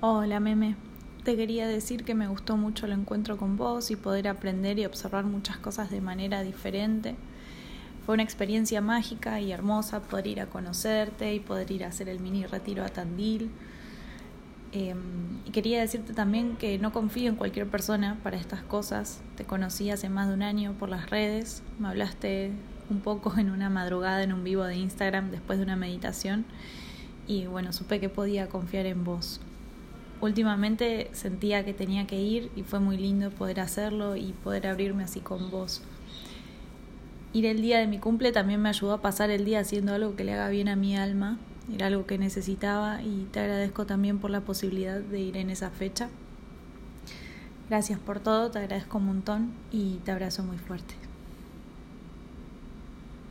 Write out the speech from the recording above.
Hola, meme. Te quería decir que me gustó mucho el encuentro con vos y poder aprender y observar muchas cosas de manera diferente. Fue una experiencia mágica y hermosa poder ir a conocerte y poder ir a hacer el mini retiro a Tandil. Em, y quería decirte también que no confío en cualquier persona para estas cosas. Te conocí hace más de un año por las redes, me hablaste un poco en una madrugada en un vivo de Instagram después de una meditación y bueno, supe que podía confiar en vos últimamente sentía que tenía que ir y fue muy lindo poder hacerlo y poder abrirme así con vos. Ir el día de mi cumple también me ayudó a pasar el día haciendo algo que le haga bien a mi alma, era algo que necesitaba y te agradezco también por la posibilidad de ir en esa fecha. Gracias por todo, te agradezco un montón y te abrazo muy fuerte.